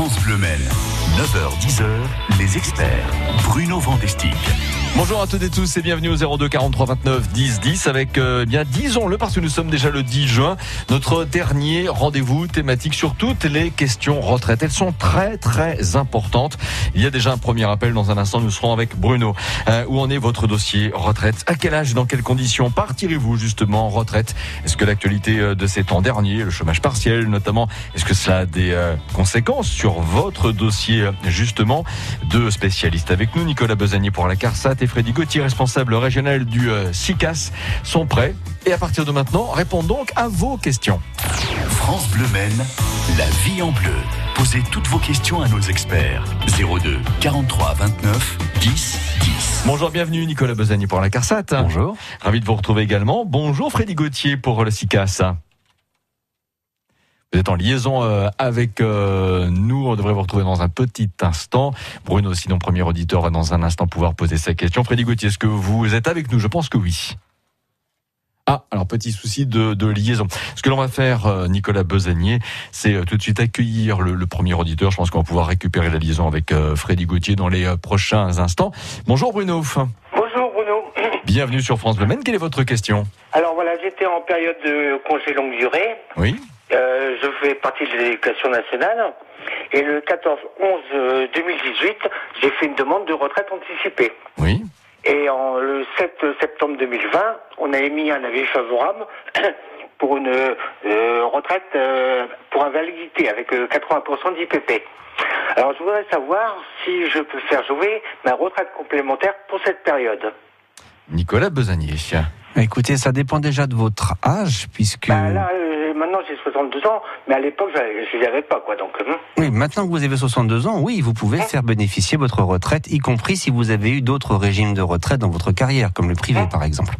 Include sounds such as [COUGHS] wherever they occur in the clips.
France Bleu Maine. 9h-10h, les experts. Bruno Vandestick. Bonjour à toutes et tous et bienvenue au 02 43 29 10 10 avec euh, bien disons-le parce que nous sommes déjà le 10 juin, notre dernier rendez-vous thématique sur toutes les questions retraite. Elles sont très très importantes. Il y a déjà un premier appel dans un instant. Nous serons avec Bruno. Euh, où en est votre dossier retraite? À quel âge, dans quelles conditions partirez-vous justement en retraite? Est-ce que l'actualité euh, de ces temps derniers, le chômage partiel notamment, est-ce que cela a des euh, conséquences sur votre dossier justement? Deux spécialistes avec nous, Nicolas Besanier pour la CARSAT et Freddy Gauthier, responsable régional du euh, SICAS, sont prêts. Et à partir de maintenant, répondons donc à vos questions. France Bleu Maine, la vie en bleu. Posez toutes vos questions à nos experts. 02 43 29 10 10. Bonjour, bienvenue Nicolas Besanier pour la CARSAT. Bonjour. Ravi de vous retrouver également. Bonjour Freddy Gauthier pour le SICAS. Vous êtes en liaison euh, avec euh, nous. On devrait vous retrouver dans un petit instant. Bruno, sinon premier auditeur, va dans un instant pouvoir poser sa question. Freddy Gauthier, est-ce que vous êtes avec nous? Je pense que oui. Ah, alors petit souci de, de liaison. Ce que l'on va faire, euh, Nicolas Besanier, c'est tout de suite accueillir le, le premier auditeur. Je pense qu'on va pouvoir récupérer la liaison avec Freddy Gauthier dans les prochains instants. Bonjour Bruno. Bonjour Bruno. [COUGHS] Bienvenue sur France Bleu Maine. Quelle est votre question? Alors voilà, j'étais en période de congé longue durée. Oui. Euh, je fais partie de l'éducation nationale. Et le 14-11 euh, 2018, j'ai fait une demande de retraite anticipée. Oui. Et en, le 7 septembre 2020, on a émis un avis favorable [CLEARS THROAT] pour une euh, retraite euh, pour invalidité avec euh, 80% d'IPP. Alors je voudrais savoir si je peux faire jouer ma retraite complémentaire pour cette période. Nicolas Besanier. Écoutez, ça dépend déjà de votre âge, puisque... Bah, là, euh, maintenant j'ai 62 ans, mais à l'époque je ne avais pas quoi. Donc, hum. Oui, maintenant que vous avez 62 ans, oui, vous pouvez faire bénéficier votre retraite, y compris si vous avez eu d'autres régimes de retraite dans votre carrière, comme le privé par exemple.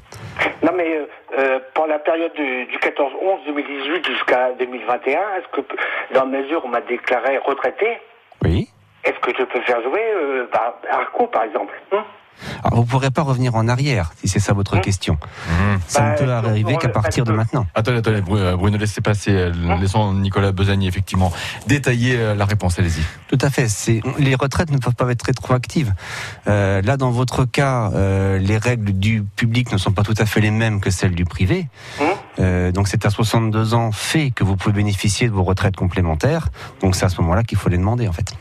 Non, mais euh, euh, pour la période du, du 14-11-2018 jusqu'à 2021, est-ce que, dans la mesure où on m'a déclaré retraité, Oui. est-ce que je peux faire jouer euh, bah, Arco, par exemple Alors, vous ne pourrez pas revenir en arrière, si c'est ça votre question. Ça Bah, ne peut sur- arriver qu'à partir de maintenant. Attendez, attendez, euh, Bruno, laissez passer, euh, laissons Nicolas Besanier effectivement détailler euh, la réponse, allez-y. Tout à fait. Les retraites ne peuvent pas être rétroactives. Euh, là, dans votre cas, euh, les règles du public ne sont pas tout à fait les mêmes que celles du privé. Euh, donc, c'est à 62 ans fait que vous pouvez bénéficier de vos retraites complémentaires. Donc, c'est à ce moment-là qu'il faut les demander, en fait.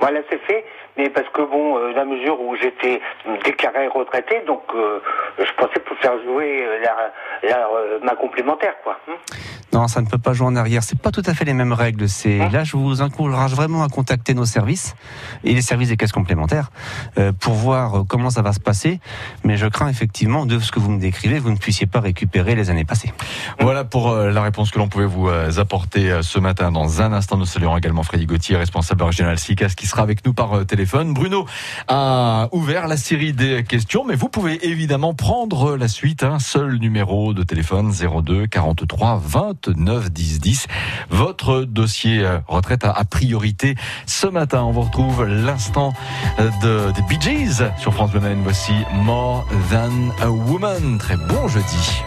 Voilà, c'est fait. Mais parce que bon, euh, la mesure où j'étais déclaré retraité, donc euh, je pensais pour faire jouer euh, la, la, euh, ma complémentaire, quoi. hum Non, ça ne peut pas jouer en arrière. C'est pas tout à fait les mêmes règles. C'est Hein là, je vous encourage vraiment à contacter nos services et les services des caisses complémentaires euh, pour voir comment ça va se passer. Mais je crains effectivement de ce que vous me décrivez, vous ne puissiez pas récupérer les années passées. Voilà pour euh, la réponse que l'on pouvait vous euh, apporter euh, ce matin. Dans un instant, nous saluons également Freddy Gauthier, responsable régional SICAS, qui sera avec nous par euh, Bruno a ouvert la série des questions, mais vous pouvez évidemment prendre la suite. Un seul numéro de téléphone 02 43 29 10 10. Votre dossier euh, retraite a, priorité ce matin. On vous retrouve l'instant euh, de, des Bee Gees sur France Bleu. Voici More Than a Woman. Très bon jeudi.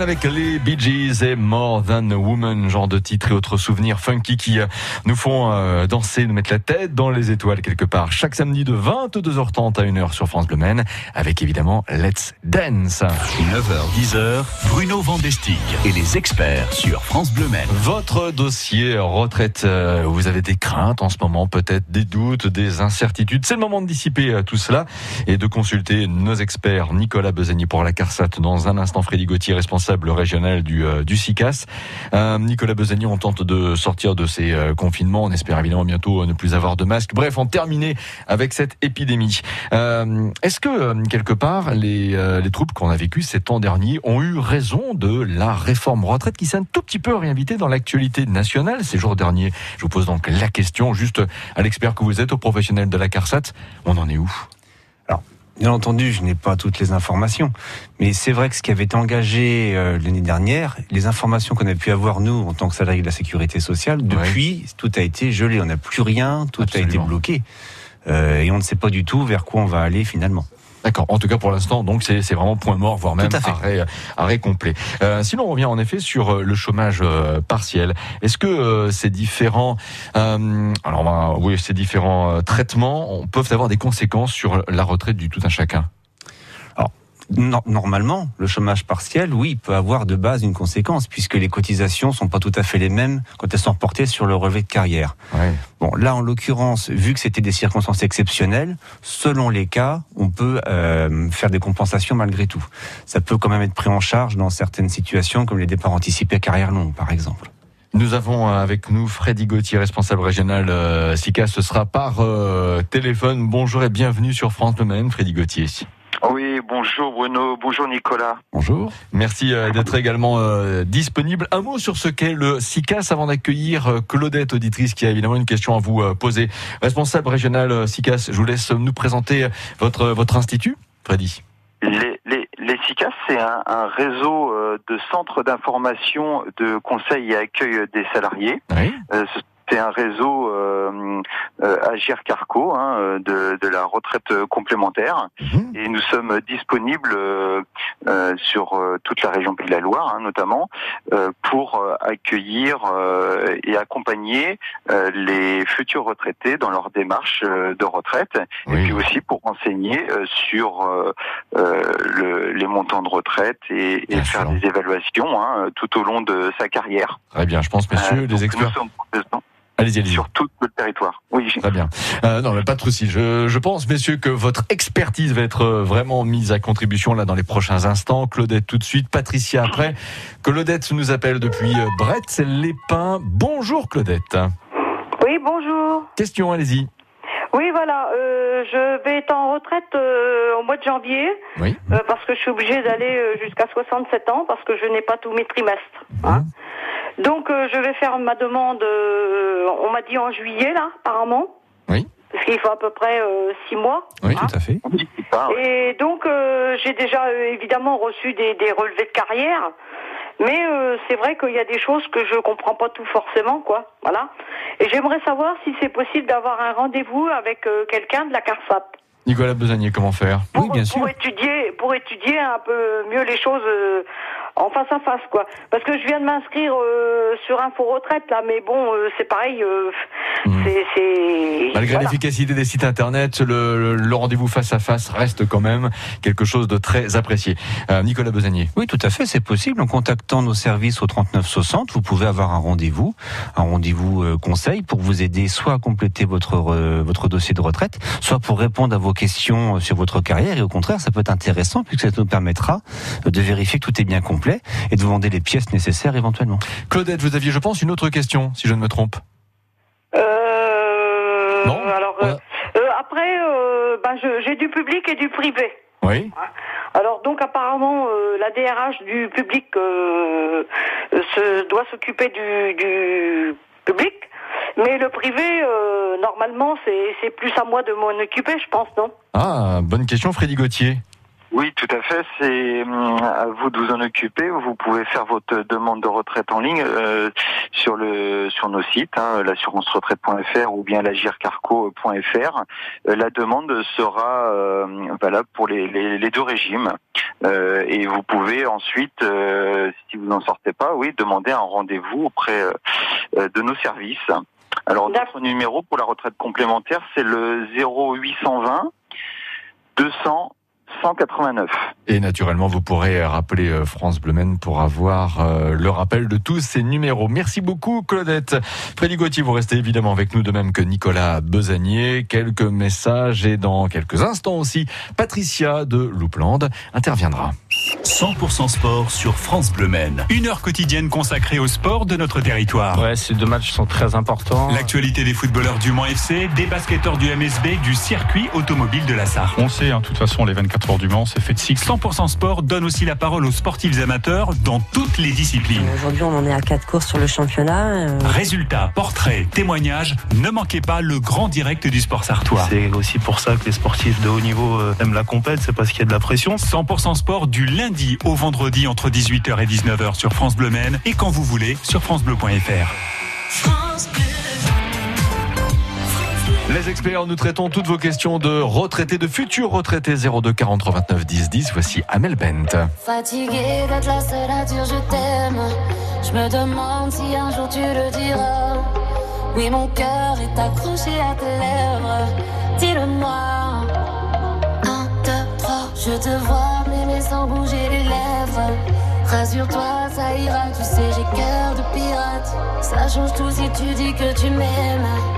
Avec les Bee Gees et More Than a Woman, genre de titre et autres souvenirs funky qui euh, nous font euh, danser, nous mettre la tête dans les étoiles quelque part. Chaque samedi de 22h30 à 1h sur France Bleu avec évidemment Let's Dance. 9h, 10h, Bruno Vandestick et les experts sur France Bleu Votre dossier retraite, euh, vous avez des craintes en ce moment, peut-être des doutes, des incertitudes. C'est le moment de dissiper tout cela et de consulter nos experts. Nicolas Besagny pour la CARSAT dans un instant, Freddy Gauthier responsable régional du, euh, du CICAS. Euh, Nicolas Besagny, on tente de sortir de ces euh, confinements. On espère évidemment bientôt ne plus avoir de masques. Bref, on termine avec cette épidémie. Est-ce que, quelque part, les, les troupes qu'on a vécues ces temps derniers ont eu raison de la réforme retraite qui s'est un tout petit peu réinvitée dans l'actualité nationale ces jours derniers? Je vous pose donc la question, juste à l'expert que vous êtes, au professionnel de la CARSAT. On en est où? Bien entendu, je n'ai pas toutes les informations, mais c'est vrai que ce qui avait été engagé euh, l'année dernière, les informations qu'on a pu avoir nous en tant que salariés de la sécurité sociale, depuis tout a été gelé, on n'a plus rien, tout a été bloqué, euh, et on ne sait pas du tout vers quoi on va aller finalement. D'accord. En tout cas, pour l'instant, donc c'est vraiment point mort, voire même arrêt, arrêt complet. Euh, sinon, on revient en effet sur euh, le chômage euh, partiel. Est-ce que euh, ces différents, alors oui, ces différents traitements peuvent avoir des conséquences sur la retraite du tout un chacun? Normalement, le chômage partiel, oui, peut avoir de base une conséquence, puisque les cotisations sont pas tout à fait les mêmes quand elles sont reportées sur le relevé de carrière. Bon, là, en l'occurrence, vu que c'était des circonstances exceptionnelles, selon les cas, on peut euh, faire des compensations malgré tout. Ça peut quand même être pris en charge dans certaines situations, comme les départs anticipés à carrière longue, par exemple. Nous avons euh, avec nous Freddy Gauthier, responsable régional euh, SICA. Ce sera par euh, téléphone. Bonjour et bienvenue sur France Le Maine, Freddy Gauthier. Oui, bonjour Bruno, bonjour Nicolas. Bonjour. Merci euh, d'être également euh, disponible. Un mot sur ce qu'est le SICAS avant d'accueillir euh, Claudette, auditrice, qui a évidemment une question à vous poser. Responsable régional SICAS, je vous laisse nous présenter votre, votre institut, Freddy. Les, les, les CICAS, c'est un, un, réseau de centres d'information, de conseil et accueil des salariés. Oui. C'est un réseau euh, euh, Agir Carco hein, de, de, la retraite complémentaire mhm. et nous sommes disponibles euh, euh sur euh, toute la région Pays de la Loire hein, notamment euh, pour accueillir et accompagner les futurs retraités dans leur démarche de retraite et puis aussi pour enseigner sur le, les montants de retraite et, et faire des évaluations hein, tout au long de sa carrière. Très bien, je pense messieurs les experts. Allez-y, allez-y. Sur tout le territoire. Oui. Très bien. Euh, non, mais pas de souci. Je, je, pense, messieurs, que votre expertise va être euh, vraiment mise à contribution là dans les prochains instants. Claudette tout de suite, Patricia après. Claudette nous appelle depuis euh, Brett, les Pins. Bonjour Claudette. Oui, bonjour. Question, allez-y. Oui, voilà. Euh, je vais être en retraite euh, au mois de janvier. Oui. Euh, parce que je suis obligée d'aller euh, jusqu'à 67 ans parce que je n'ai pas tous mes trimestres. Hein. Donc euh, je vais faire ma demande, euh, on m'a dit en juillet là, apparemment. Oui. Parce qu'il faut à peu près euh, six mois. Oui, tout à fait. Et donc j'ai déjà évidemment reçu des, des, relevés de carrière. Mais c'est vrai qu'il y a des choses que je comprends pas tout forcément, quoi. Voilà. Et j'aimerais savoir si c'est possible d'avoir un rendez-vous avec quelqu'un de la CARSAT. Nicolas Besanier, comment faire? Oui, bien sûr. Pour étudier, pour étudier un peu mieux les choses en face à face, quoi. Parce que je viens de m'inscrire euh, sur Info Retraite, là, mais bon, euh, c'est pareil. Euh, hmm. c'est, Malgré l'efficacité des sites internet, le, le, rendez-vous face à face reste quand même quelque chose de très apprécié. Nicolas Besanier. Oui, tout à fait, c'est possible. En contactant nos services au 3960, vous pouvez avoir un rendez-vous, un rendez-vous conseil pour vous aider soit à compléter votre votre dossier de retraite, soit pour répondre à vos questions sur votre carrière. Et au contraire, ça peut être intéressant puisque ça nous permettra de vérifier que tout est bien complet et de vous demander les pièces nécessaires éventuellement. Claudette, vous aviez, je pense, une autre question, si je ne me trompe. Euh, non. Alors euh, euh, après, euh, ben, j'ai du public et du privé. Oui. Alors donc apparemment la DRH du public se, doit s'occuper du, du, public, mais le privé normalement c'est plus à moi de m'en occuper, je pense, non? Ah, bonne question, Freddy Gauthier. Oui, tout à fait. C'est hum, à vous de vous en occuper. Vous pouvez faire votre demande de retraite en ligne euh, sur le sur nos sites, hein, l'assurance-retraite.fr ou bien l'agircarco.fr. Euh, la demande sera euh, valable pour les, les, deux régimes. Euh, et vous pouvez ensuite, si vous n'en sortez pas, oui, demander un rendez-vous auprès de nos services. Alors notre numéro pour la retraite complémentaire, c'est le 0820 200 189. Et naturellement, vous pourrez rappeler euh, France Bleu pour avoir euh, le rappel de tous ces numéros. Merci beaucoup, Claudette. Freddy Gauthier, vous restez évidemment avec nous, de même que Nicolas Besanier. Quelques messages et dans quelques instants aussi, Patricia de Loupland interviendra. 100% sport sur France Bleu Une heure quotidienne consacrée au sport de notre territoire. Ouais, ces deux matchs sont très importants. L'actualité des footballeurs du Mans FC, des basketteurs du MSB, du circuit automobile de la Sarre. On sait, hein, de toute façon, les 24 heures du Mans, c'est fait de cycle. 100% sport donne aussi la parole aux sportifs amateurs dans toutes les disciplines. Aujourd'hui, on en est à 4 courses sur le championnat. Euh. Résultats, portraits, témoignages, ne manquez pas le grand direct du sport sartois. C'est aussi pour ça que les sportifs de haut niveau euh, aiment la compète, c'est parce qu'il y a de la pression. 100% sport du lundi au vendredi entre 18h et 19h sur France Bleu Maine et quand vous voulez sur francebleu.fr. Les experts, nous traitons toutes vos questions de retraités, de futurs retraités 02 43 29 10 10. Voici Amel Bent. Fatigué d'être la seule à dire je t'aime. Je me demande si un jour tu le diras. Oui, mon cœur est accroché à tes lèvres. Dis-le-moi. Un, deux, trois, je te vois sans bouger les lèvres. Rassure-toi, ça ira, tu sais, j'ai cœur de pirate. Ça change tout si tu dis que tu m'aimes.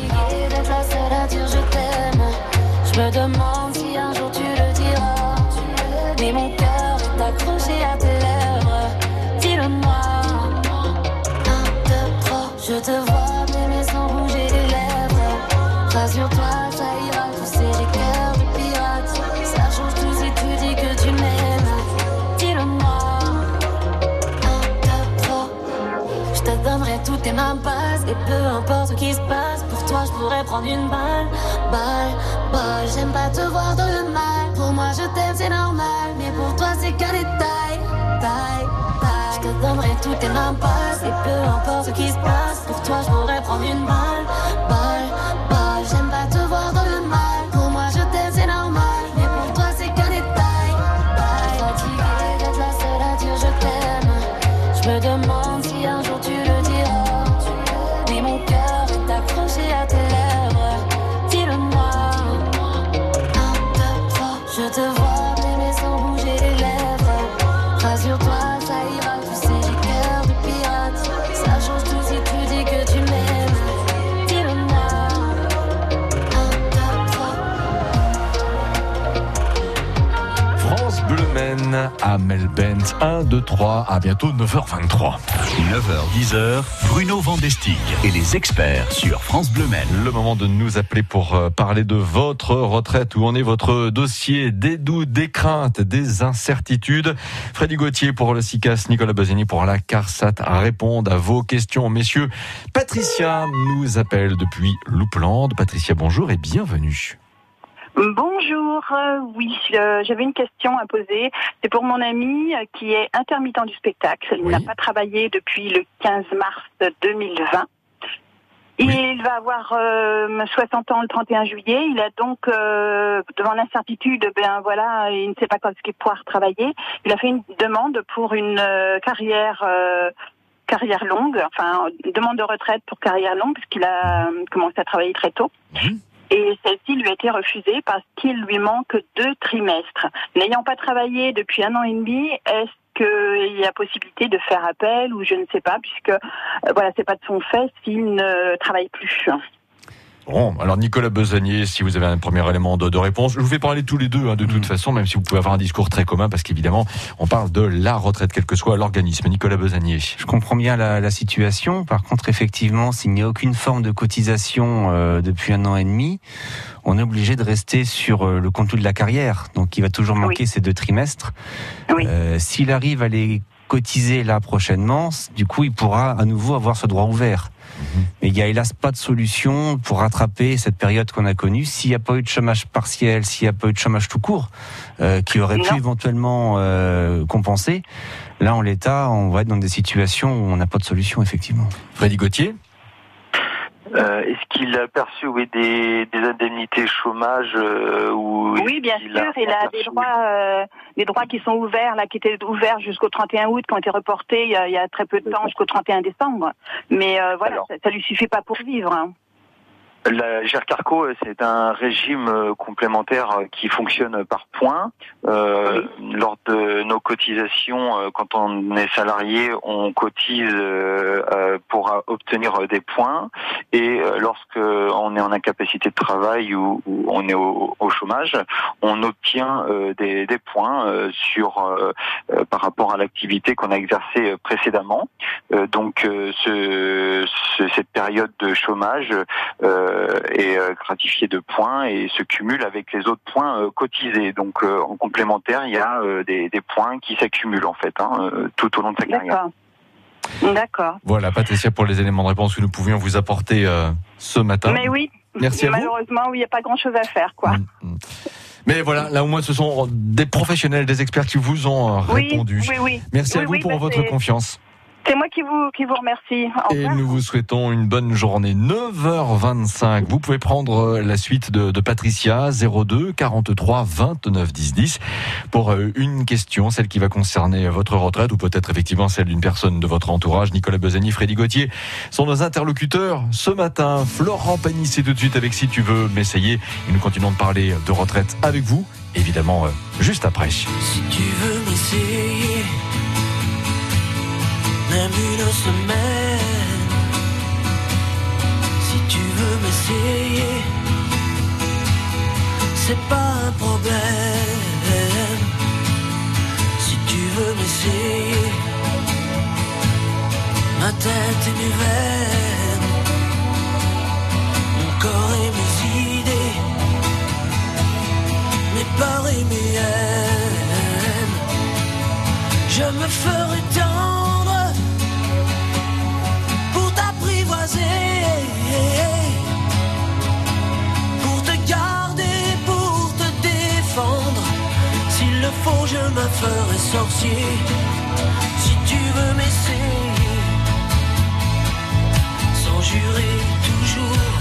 mains passes. Et peu importe ce qui se passe, pour toi, je pourrais prendre une balle. Balle, balle. J'aime pas te voir dans le mal. Pour moi, je t'aime, c'est normal. Mais pour toi, c'est qu'un détail. Taille, taille. Je te donnerai toutes tes mains. Et peu importe ce qui se passe, pour toi, je pourrais prendre une. Balle, balle. À Melbent. 1, 2, 3. À bientôt 9h23. 9h, 10h, Bruno Vandestick et les experts sur France Bleu Maine. Le moment de nous appeler pour euh, parler de votre retraite. Où en est votre dossier Des doutes, des craintes, des incertitudes? Freddy Gauthier pour le CICAS, Nicolas Bosini pour la CARSAT répondent à vos questions. Messieurs, Patricia nous appelle depuis Loupland. Patricia, bonjour et bienvenue. Bonjour, euh, oui, euh, j'avais une question à poser. C'est pour mon ami euh, qui est intermittent du spectacle. Il Oui. n'a pas travaillé depuis le 15 mars 2020. Il va avoir euh, 60 ans le 31 juillet. Il a donc, euh, devant l'incertitude, ben voilà, il ne sait pas quand est-ce qu'il pourra travailler. Il a fait une demande pour une euh, carrière euh, carrière longue, enfin une demande de retraite pour carrière longue, puisqu'il a commencé à travailler très tôt. Et celle-ci lui a été refusée parce qu'il lui manque deux trimestres. N'ayant pas travaillé depuis un an et demi, est-ce qu'il y a possibilité de faire appel ou je ne sais pas, puisque euh, voilà, c'est pas de son fait s'il ne travaille plus. Bon, alors Nicolas Besanier, si vous avez un premier élément de, réponse, je vous fais parler tous les deux hein, de toute mm. façon, même si vous pouvez avoir un discours très commun, parce qu'évidemment, on parle de la retraite, quel que soit l'organisme. Nicolas Besanier. Je comprends bien la, situation. Par contre, effectivement, s'il n'y a aucune forme de cotisation euh, depuis un an et demi, on est obligé de rester sur euh, le compte de la carrière. Donc, il va toujours manquer ces deux trimestres. Euh, s'il arrive à les cotiser là prochainement, du coup, il pourra à nouveau avoir ce droit ouvert. Mais il n'y a hélas pas de solution pour rattraper cette période qu'on a connue. S'il n'y a pas eu de chômage partiel, s'il n'y a pas eu de chômage tout court, euh, qui aurait pu éventuellement euh, compenser, là en l'état, on va être dans des situations où on n'a pas de solution effectivement. Freddy Gauthier? Euh, Est-ce qu'il a perçu oui, des, des indemnités chômage euh, ou Oui, bien sûr. il a des droits, euh, des droits qui sont ouverts, là, qui étaient ouverts jusqu'au 31 août, qui ont été reportés il y a, il y a très peu de temps, jusqu'au 31 décembre. Mais euh, voilà, ça, ça lui suffit pas pour vivre. Hein. La GERCARCO, c'est un régime euh, complémentaire euh, qui fonctionne par points. Euh, lors de nos cotisations, euh, quand on est salarié, on cotise pour obtenir des points. Et lorsque on est en incapacité de travail ou, on est au, chômage, on obtient des, des, points sur par rapport à l'activité qu'on a exercée précédemment. donc, ce, cette période de chômage euh, est euh, gratifié de points et se cumule avec les autres points euh, cotisés. Donc en complémentaire, il y a des, points qui s'accumulent en fait hein, tout au long de sa carrière. D'accord. Voilà, Patricia, pour les éléments de réponse que nous pouvions vous apporter ce matin. Mais oui. Merci Malheureusement, il n'y a pas grand-chose à faire, quoi. Mm, mm. Mais voilà, là au moins ce sont des professionnels, des experts qui vous ont répondu. Oui, oui, Merci à vous pour votre confiance. C'est moi qui vous, qui vous remercie. Et nous vous souhaitons une bonne journée. 9h25. Vous pouvez prendre euh, la suite de, de Patricia 02 43 29 10 10 pour euh, une question, celle qui va concerner votre retraite ou peut-être effectivement celle d'une personne de votre entourage. Nicolas Besani, Freddy Gauthier sont nos interlocuteurs ce matin. Florent Pagny, c'est tout de suite avec Si tu veux m'essayer. Et nous continuons de parler de retraite avec vous, évidemment, euh, juste après. Si tu veux m'essayer même une semaine. Si tu veux m'essayer, c'est pas un problème. Si tu veux m'essayer, ma tête et veines, mon corps et mes idées, mes peurs et mes haines, je me ferai tant pour te garder, pour te défendre. S'il le faut, je me ferai sorcier. Si tu veux m'essayer, sans jurer toujours,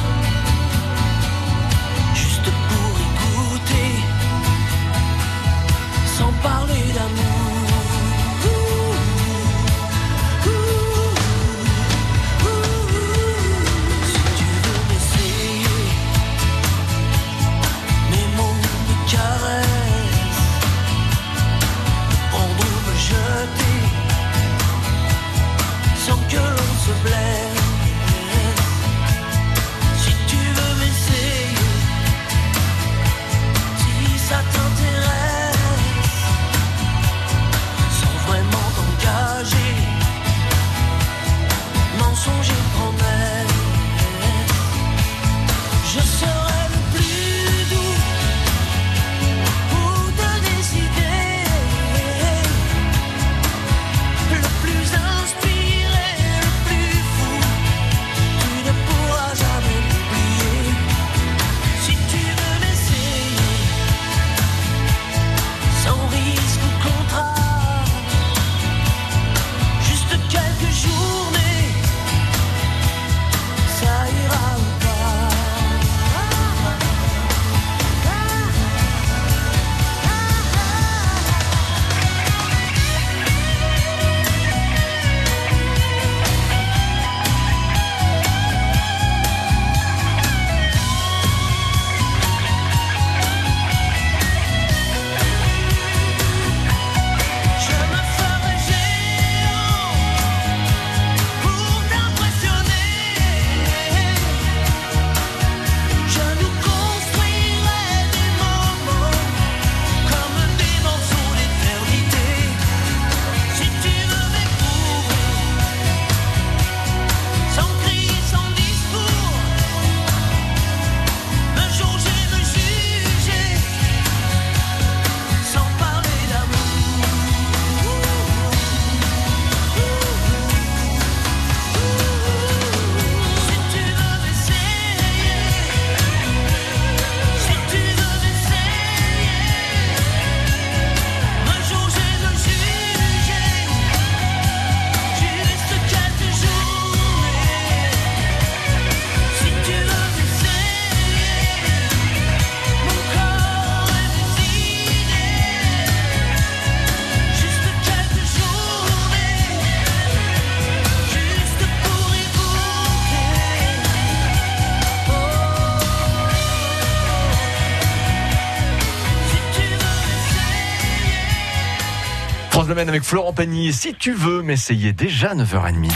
Avec Florent Pagny. Si tu veux m'essayer déjà 9h30.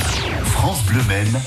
France Bleu Maine,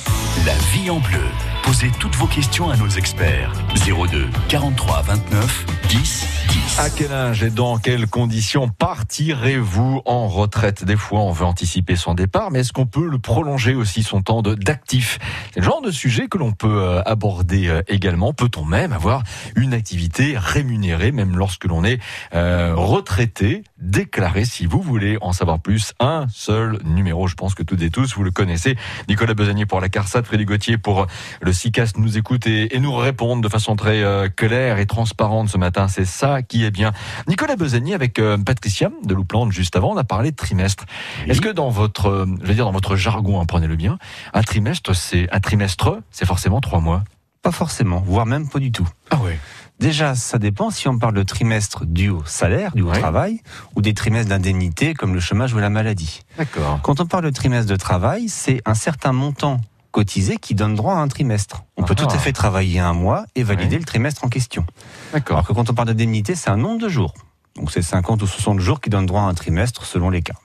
la vie en bleu. Posez toutes vos questions à nos experts. 02 43 29 10 10. À quel âge et dans quelles conditions partirez-vous en retraite? Des fois, on veut anticiper son départ, mais est-ce qu'on peut le prolonger aussi son temps d'actif? C'est le genre de sujet que l'on peut euh, aborder euh, également. Peut-on même avoir une activité rémunérée, même lorsque l'on est euh, retraité? Déclaré, si vous voulez en savoir plus, un seul numéro. Je pense que toutes et tous, vous le connaissez. Nicolas Besanier pour la CARSAT, Frédéric Gauthier pour le SICAS nous écoute et, nous répondent de façon très claire et transparente ce matin. C'est ça qui est bien. Nicolas Besanier avec Patricia de Louplande juste avant, on a parlé de trimestre. Est-ce que dans votre, je vais dire dans votre jargon, apprenez-le bien, un trimestre, c'est un trimestre, c'est forcément trois mois? Pas forcément, voire même pas du tout. Ah ouais. Déjà, ça dépend si on parle de trimestre dû au salaire, dû au travail, ou des trimestres d'indemnité comme le chômage ou la maladie. D'accord. Quand on parle de trimestre de travail, c'est un certain montant cotisé qui donne droit à un trimestre. On peut tout à ah. fait travailler un mois et valider le trimestre en question. D'accord. Alors que quand on parle d'indemnité, c'est un nombre de jours. Donc c'est 50 ou 60 jours qui donnent droit à un trimestre selon les cas.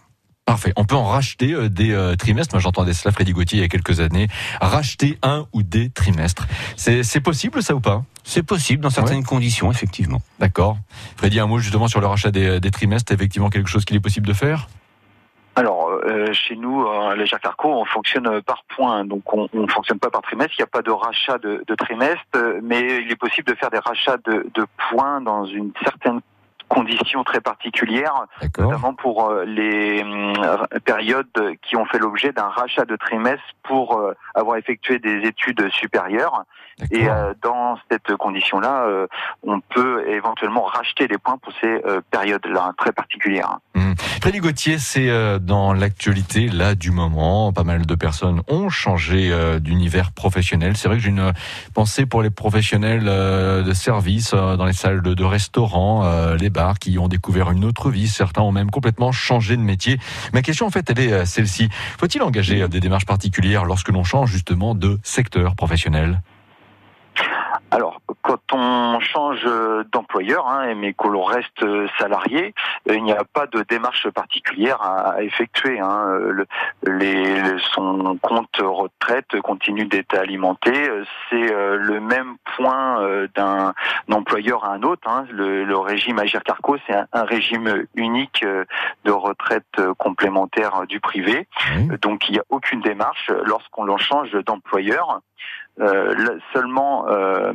Parfait. On peut en racheter euh, des euh, trimestres. Moi, j'entendais cela, Freddy Gauthier, il y a quelques années. Racheter un ou des trimestres. C'est possible, ça ou pas? C'est possible, dans certaines conditions, effectivement. D'accord. Freddy, un mot justement sur le rachat des, des trimestres. Effectivement, quelque chose qu'il est possible de faire? Alors, euh, chez nous, à la Carco, on fonctionne par points, donc on ne fonctionne pas par trimestre. Il n'y a pas de rachat de, de, trimestre, mais il est possible de faire des rachats de, de points dans une certaine conditions très particulières, notamment pour euh, les euh, périodes qui ont fait l'objet d'un rachat de trimestre pour avoir effectué des études supérieures. Et dans cette condition-là, on peut éventuellement racheter des points pour ces périodes-là très particulières. Mmh. Frédéric Gauthier, c'est dans l'actualité là du moment. Pas mal de personnes ont changé d'univers professionnel. C'est vrai que j'ai une pensée pour les professionnels de service dans les salles de, de restaurants, les bars qui ont découvert une autre vie. Certains ont même complètement changé de métier. Ma question, en fait, elle est euh, celle-ci. Faut-il engager euh, des démarches particulières lorsque l'on change justement de secteur professionnel? Alors, quand on change d'employeur, hein, mais que l'on reste salarié, euh, il n'y a pas de démarche particulière à, effectuer. Hein. Le, les, son compte retraite continue d'être alimenté. C'est euh, le même point euh, d'un employeur à un autre. Hein. Le, le, régime Agir Carco, c'est un, régime unique de retraite complémentaire du privé. Donc, il n'y a aucune démarche lorsqu'on l'en change d'employeur. Euh, seulement, euh,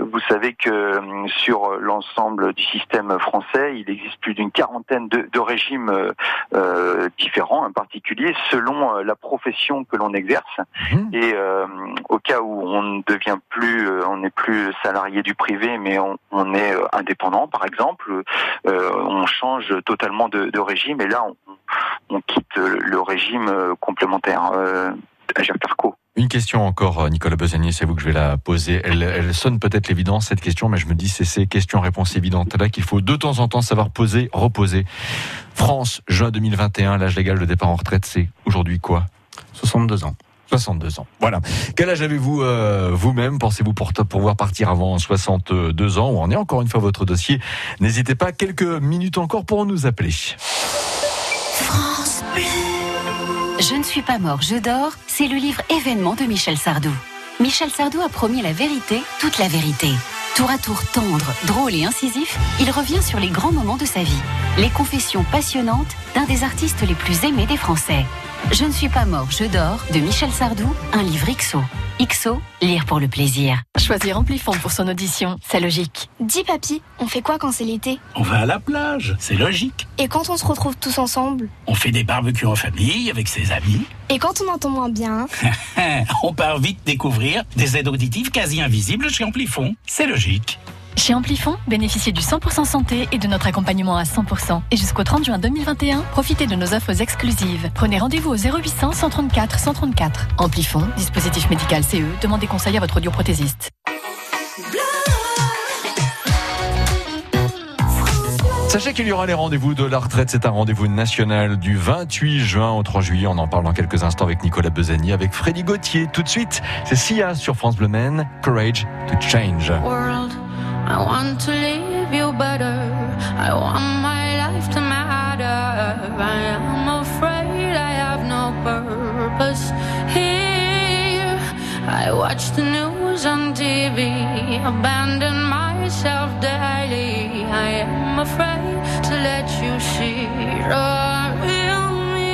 vous savez que euh, sur l'ensemble du système français, il existe plus d'une quarantaine de, de régimes euh, différents, en particulier selon la profession que l'on exerce. Mmh. Et au cas où on ne devient plus, on n'est plus salarié du privé, mais on, on est indépendant, par exemple, on change totalement de, de, régime. Et là, on, on quitte le, régime complémentaire. Euh, Carco. Une question encore, euh, Nicolas Besanier, c'est vous que je vais la poser. Elle, sonne peut-être l'évidence, cette question, mais je me dis c'est ces questions-réponses évidentes là qu'il faut de temps en temps savoir poser, reposer. France, juin 2021, l'âge légal de départ en retraite, c'est aujourd'hui quoi? 62 ans. 62 ans. Voilà. Quel âge avez-vous euh, vous-même? Pensez-vous pour pouvoir partir avant 62 ans Ou en est encore une fois votre dossier? N'hésitez pas, quelques minutes encore pour nous appeler. France je ne suis pas mort, je dors, c'est le livre événement de Michel Sardou. Michel Sardou a promis la vérité, toute la vérité. Tour à tour tendre, drôle et incisif, il revient sur les grands moments de sa vie. Les confessions passionnantes d'un des artistes les plus aimés des Français. Je ne suis pas mort, je dors, de Michel Sardou, un livre XO. XO, lire pour le plaisir. Choisir Amplifon pour son audition, c'est logique. Dis papy, on fait quoi quand c'est l'été? On va à la plage, c'est logique. Et quand on se retrouve tous ensemble? On fait des barbecues en famille avec ses amis. [LAUGHS] Et quand on entend moins bien? On part vite découvrir des aides auditives quasi invisibles chez Amplifon, c'est logique. Chez Amplifon, bénéficiez du 100% santé et de notre accompagnement à 100%. Et jusqu'au 30 juin 2021, profitez de nos offres exclusives. Prenez rendez-vous au 0800 134 134. Amplifon, dispositif médical CE, demandez conseil à votre audioprothésiste. Sachez qu'il y aura les rendez-vous de la retraite. C'est un rendez-vous national du 28 juin au 3 juillet. On en parle dans quelques instants avec Nicolas Besani, avec Freddy Gauthier. Tout de suite, c'est Sia sur France Bleu. Courage to change. I want to leave you better. I want my life to matter. I am afraid I have no purpose here. I watch the news on TV, abandon myself daily. I am afraid to let you see the real me.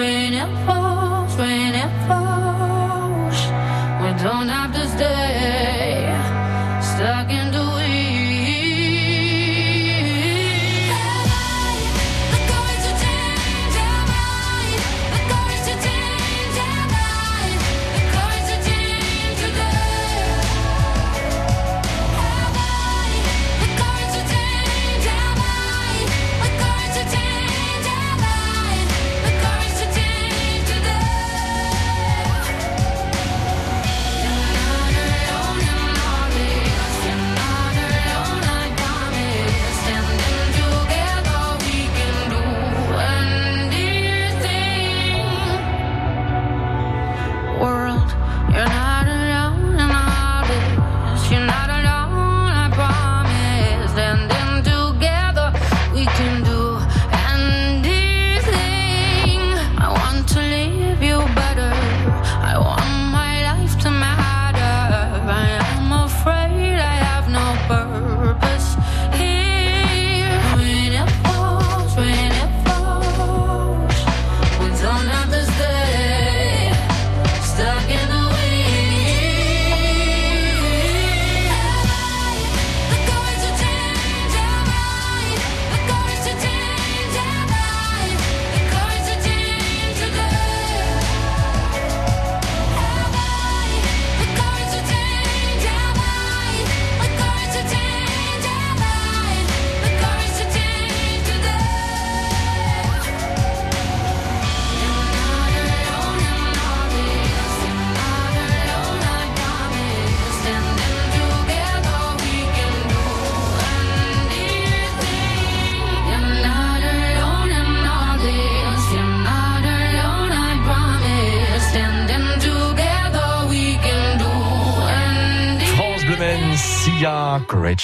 When it falls, when it falls, we don't have to stay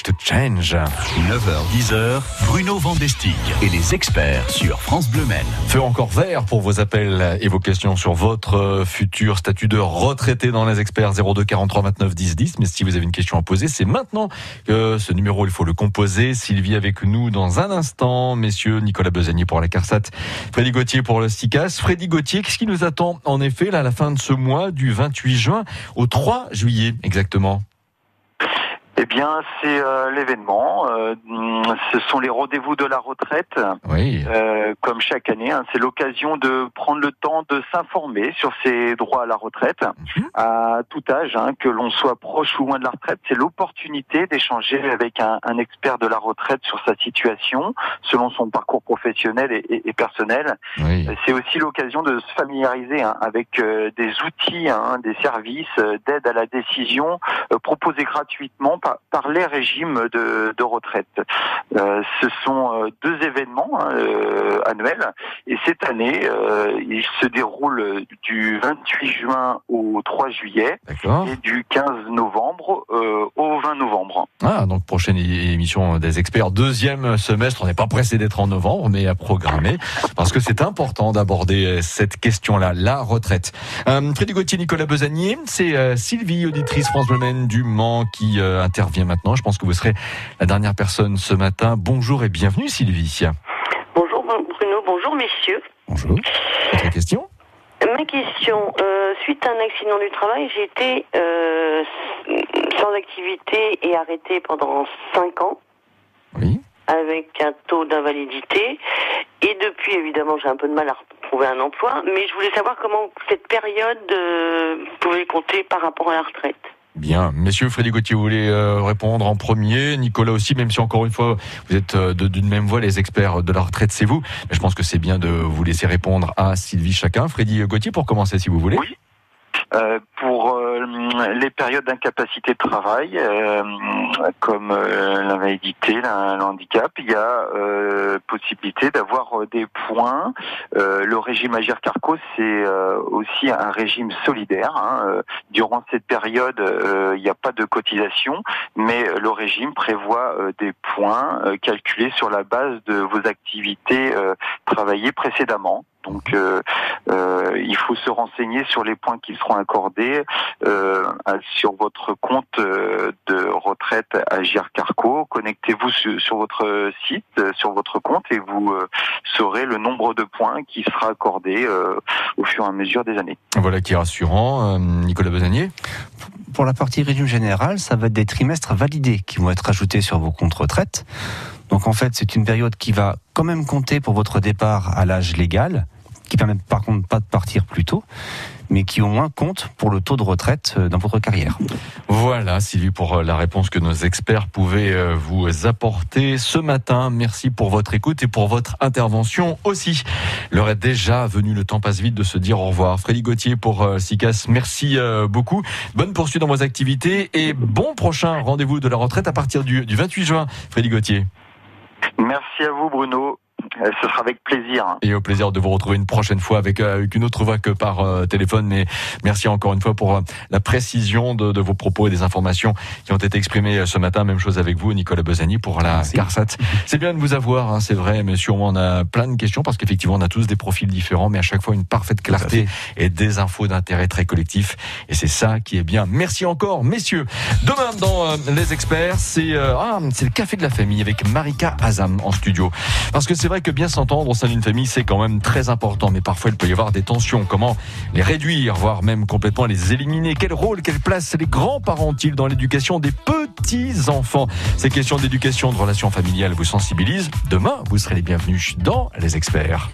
To Change. 9h, 10h, Bruno Vandestick et les experts sur France Bleu Maine. Feu encore vert pour vos appels et vos questions sur votre euh, futur statut de retraité dans les experts 02 43 29 10 10. Mais si vous avez une question à poser, c'est maintenant que ce numéro, il faut le composer. Sylvie avec nous dans un instant. Messieurs, Nicolas Besagnier pour la CARSAT, Freddy Gauthier pour le STICAS. Freddy Gauthier, qu'est-ce qui nous attend en effet là, à la fin de ce mois du 28 juin au 3 juillet exactement? Eh bien, c'est euh, l'événement. euh, ce sont les rendez-vous de la retraite. Oui. Euh, comme chaque année, hein, c'est l'occasion de prendre le temps de s'informer sur ses droits à la retraite à tout âge, hein, que l'on soit proche ou loin de la retraite. C'est l'opportunité d'échanger avec un, un expert de la retraite sur sa situation, selon son parcours professionnel et, et- et personnel. Oui. Euh, C'est aussi l'occasion de se familiariser hein, avec euh, des outils, hein, des services euh, d'aide à la décision euh, proposés gratuitement par, par les régimes de, de retraite. Euh, ce sont euh, deux événements hein, euh, annuels et cette année, euh, il se déroule du 28 juin au 3 juillet et du 15 novembre au 20 novembre. Ah, donc prochaine émission des experts, deuxième semestre. On n'est pas pressé d'être en novembre, mais à programmer, parce que c'est important d'aborder cette question-là, la retraite. Frédéric Gauthier, Nicolas Besagnier, c'est Sylvie, auditrice France Bleu du Mans, qui euh, intervient maintenant. Je pense que vous serez la dernière personne ce matin. Bonjour et bienvenue, Sylvie. Bonjour Bruno, bonjour messieurs. Bonjour. Votre question? Ma question, euh, suite à un accident du travail, j'ai été euh, sans activité et arrêté pendant 5 ans. Oui. Avec un taux d'invalidité. Et depuis, évidemment, j'ai un peu de mal à retrouver un emploi. Mais je voulais savoir comment cette période euh, pouvait compter par rapport à la retraite. Bien. Messieurs, Frédéric Gauthier, vous voulez euh, répondre en premier Nicolas aussi, même si encore une fois, vous êtes euh, d'une même voix, les experts de la retraite, c'est vous. Mais je pense que c'est bien de vous laisser répondre à Sylvie chacun. Freddy Gauthier, pour commencer, si vous voulez. Euh, pour les périodes d'incapacité de travail, comme l'invalidité, le handicap, il y a possibilité d'avoir des points. le régime Agir Carco, c'est aussi un régime solidaire. Hein. Durant cette période, il n'y a pas de cotisation, mais le régime prévoit des points calculés sur la base de vos activités travaillées précédemment. Donc, euh, euh, il faut se renseigner sur les points qui seront accordés euh, sur votre compte de retraite Agir Carco. Connectez-vous sur, votre site, sur votre compte, et vous saurez le nombre de points qui sera accordé au fur et à mesure des années. Voilà qui est rassurant, Nicolas Besanier. Pour la partie régime général, ça va être des trimestres validés qui vont être ajoutés sur vos comptes retraite. Donc en fait, c'est une période qui va quand même compter pour votre départ à l'âge légal, qui permet par contre pas de partir plus tôt, mais qui au moins compte pour le taux de retraite euh, dans votre carrière. Voilà, Sylvie, pour euh, la réponse que nos experts pouvaient euh, vous apporter ce matin. Merci pour votre écoute et pour votre intervention aussi. L'heure est déjà venue, le temps passe vite de se dire au revoir. Frédéric Gauthier pour SICAS, merci beaucoup. Bonne poursuite dans vos activités et bon prochain rendez-vous de la retraite à partir du, du 28 juin. Frédéric Gauthier. Merci à vous, Bruno. Euh, ce sera avec plaisir. Et au plaisir de vous retrouver une prochaine fois avec, euh, avec une autre voix que par euh, téléphone. Mais merci encore une fois pour la précision de, de, vos propos et des informations qui ont été exprimées ce matin. Même chose avec vous, Nicolas Besani, pour la CARSAT. [LAUGHS] C'est bien de vous avoir, hein, c'est vrai, monsieur. On a plein de questions parce qu'effectivement, on a tous des profils différents, mais à chaque fois une parfaite clarté et des infos d'intérêt très collectif. Et c'est ça qui est bien. Merci encore, messieurs. Demain, dans Les Experts, c'est ah, c'est le café de la famille avec Marika Azam en studio. Parce que c'est que bien s'entendre au sein d'une famille, c'est quand même très important. Mais parfois, il peut y avoir des tensions. Comment les réduire, voire même complètement les éliminer? Quel rôle, quelle place les grands-parents ont-ils dans l'éducation des petits-enfants? Ces questions d'éducation, de relations familiales vous sensibilisent. Demain, vous serez les bienvenus dans Les Experts.